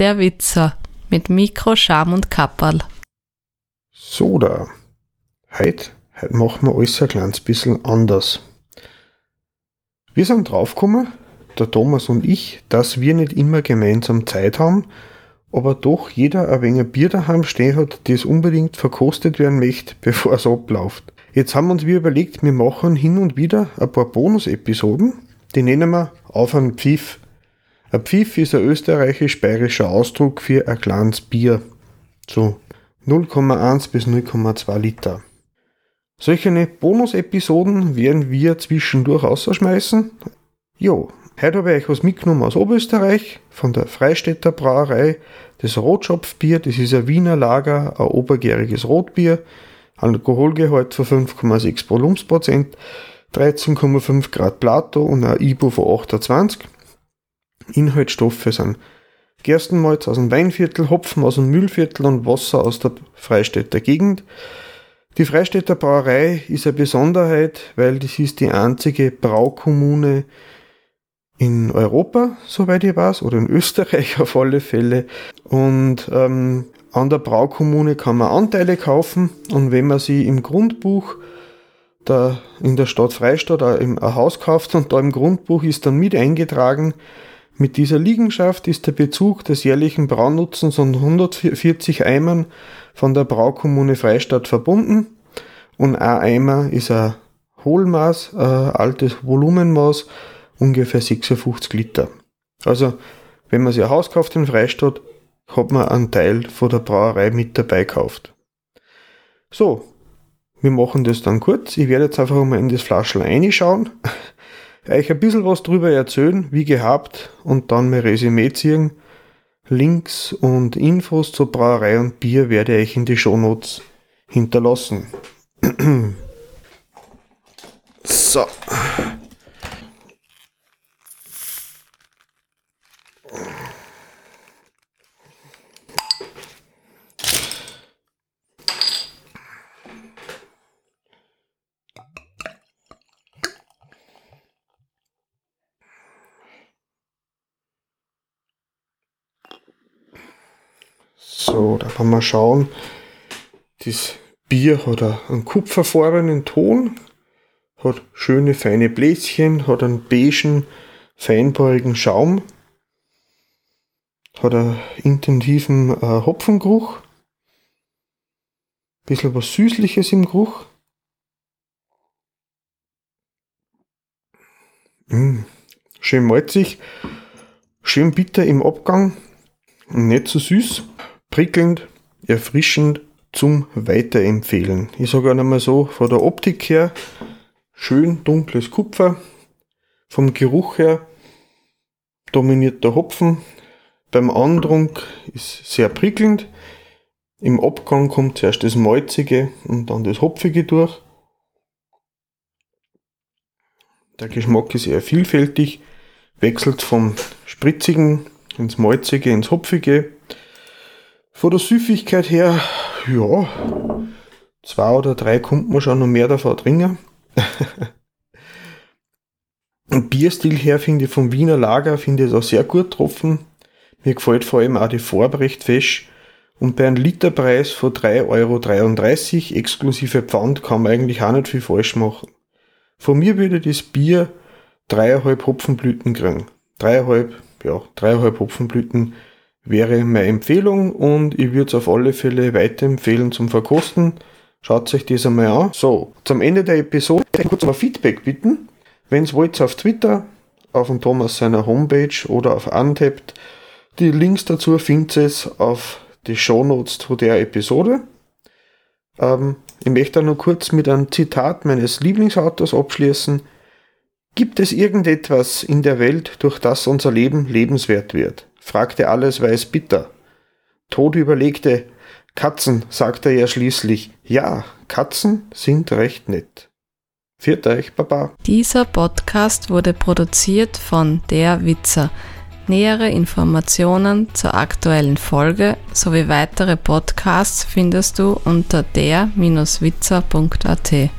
Der Witzer mit Mikro, Scham und Kapperl. So da. Heute, heute machen wir alles ein kleines bisschen anders. Wir sind draufgekommen, der Thomas und ich, dass wir nicht immer gemeinsam Zeit haben, aber doch jeder ein wenig Bier daheim stehen hat, das unbedingt verkostet werden möchte, bevor es abläuft. Jetzt haben wir uns wir überlegt, wir machen hin und wieder ein paar Bonus-Episoden, die nennen wir auf einen Pfiff. Ein Pfiff ist ein österreichisch-bayerischer Ausdruck für ein kleines Bier. So 0,1 bis 0,2 Liter. Solche Bonus-Episoden werden wir zwischendurch ausschmeißen. Jo, heute habe ich euch was mitgenommen aus Oberösterreich, von der Freistädter Brauerei. Das Rotschopfbier, das ist ein Wiener Lager, ein obergäriges Rotbier, Alkoholgehalt von 5,6 Volumensprozent, 13,5 Grad Plato und ein IBU von 28. Inhaltsstoffe sind Gerstenmalz aus dem Weinviertel, Hopfen aus dem Mühlviertel und Wasser aus der Freistädter Gegend. Die Freistädter Brauerei ist eine Besonderheit, weil das ist die einzige Braukommune in Europa, soweit ich weiß, oder in Österreich auf alle Fälle. Und ähm, an der Braukommune kann man Anteile kaufen und wenn man sie im Grundbuch da in der Stadt Freistadt ein Haus kauft und da im Grundbuch ist dann mit eingetragen, mit dieser Liegenschaft ist der Bezug des jährlichen Braunutzens von 140 Eimern von der Braukommune Freistadt verbunden und ein Eimer ist ein Hohlmaß, ein altes Volumenmaß, ungefähr 56 Liter. Also, wenn man sich ein Haus kauft in Freistadt, hat man einen Teil von der Brauerei mit dabei gekauft. So, wir machen das dann kurz. Ich werde jetzt einfach mal in das Flaschel reinschauen euch ein bisschen was drüber erzählen, wie gehabt, und dann mein Resümee ziehen. Links und Infos zur Brauerei und Bier werde ich in die Shownotes hinterlassen. so. So, da kann man schauen. Das Bier hat einen kupferfarbenen Ton, hat schöne feine Bläschen, hat einen beigen, feinporigen Schaum, hat einen intensiven äh, Hopfengeruch, bisschen was Süßliches im Geruch. Mmh, schön malzig, schön bitter im Abgang, nicht zu so süß prickelnd, erfrischend zum Weiterempfehlen. Ich sage einmal so, von der Optik her, schön dunkles Kupfer, vom Geruch her dominiert der Hopfen, beim Andrunk ist sehr prickelnd, im Abgang kommt zuerst das Malzige und dann das Hopfige durch. Der Geschmack ist eher vielfältig, wechselt vom Spritzigen ins Malzige, ins Hopfige. Von der Süffigkeit her, ja, zwei oder drei kommt man schon noch mehr davon trinken. Bierstil her finde ich vom Wiener Lager finde ich auch sehr gut getroffen. Mir gefällt vor allem auch die Farbe recht fest. Und bei einem Literpreis von 3,33 Euro exklusive Pfand kann man eigentlich auch nicht viel falsch machen. Von mir würde das Bier dreieinhalb Hopfenblüten kriegen. Dreieinhalb, ja, dreieinhalb Hopfenblüten wäre meine Empfehlung und ich würde es auf alle Fälle weiterempfehlen zum Verkosten. Schaut euch das einmal an. So, zum Ende der Episode ich kurz mal Feedback bitten. Wenn es wollt, auf Twitter, auf dem Thomas seiner Homepage oder auf Untapped. Die Links dazu findet ihr auf die Shownotes zu der Episode. Ähm, ich möchte nur kurz mit einem Zitat meines Lieblingsautors abschließen. Gibt es irgendetwas in der Welt, durch das unser Leben lebenswert wird? Fragte alles weiß bitter. Tod überlegte, Katzen, sagte er schließlich. Ja, Katzen sind recht nett. Viert euch, Baba. Dieser Podcast wurde produziert von Der Witzer. Nähere Informationen zur aktuellen Folge sowie weitere Podcasts findest du unter der-witzer.at.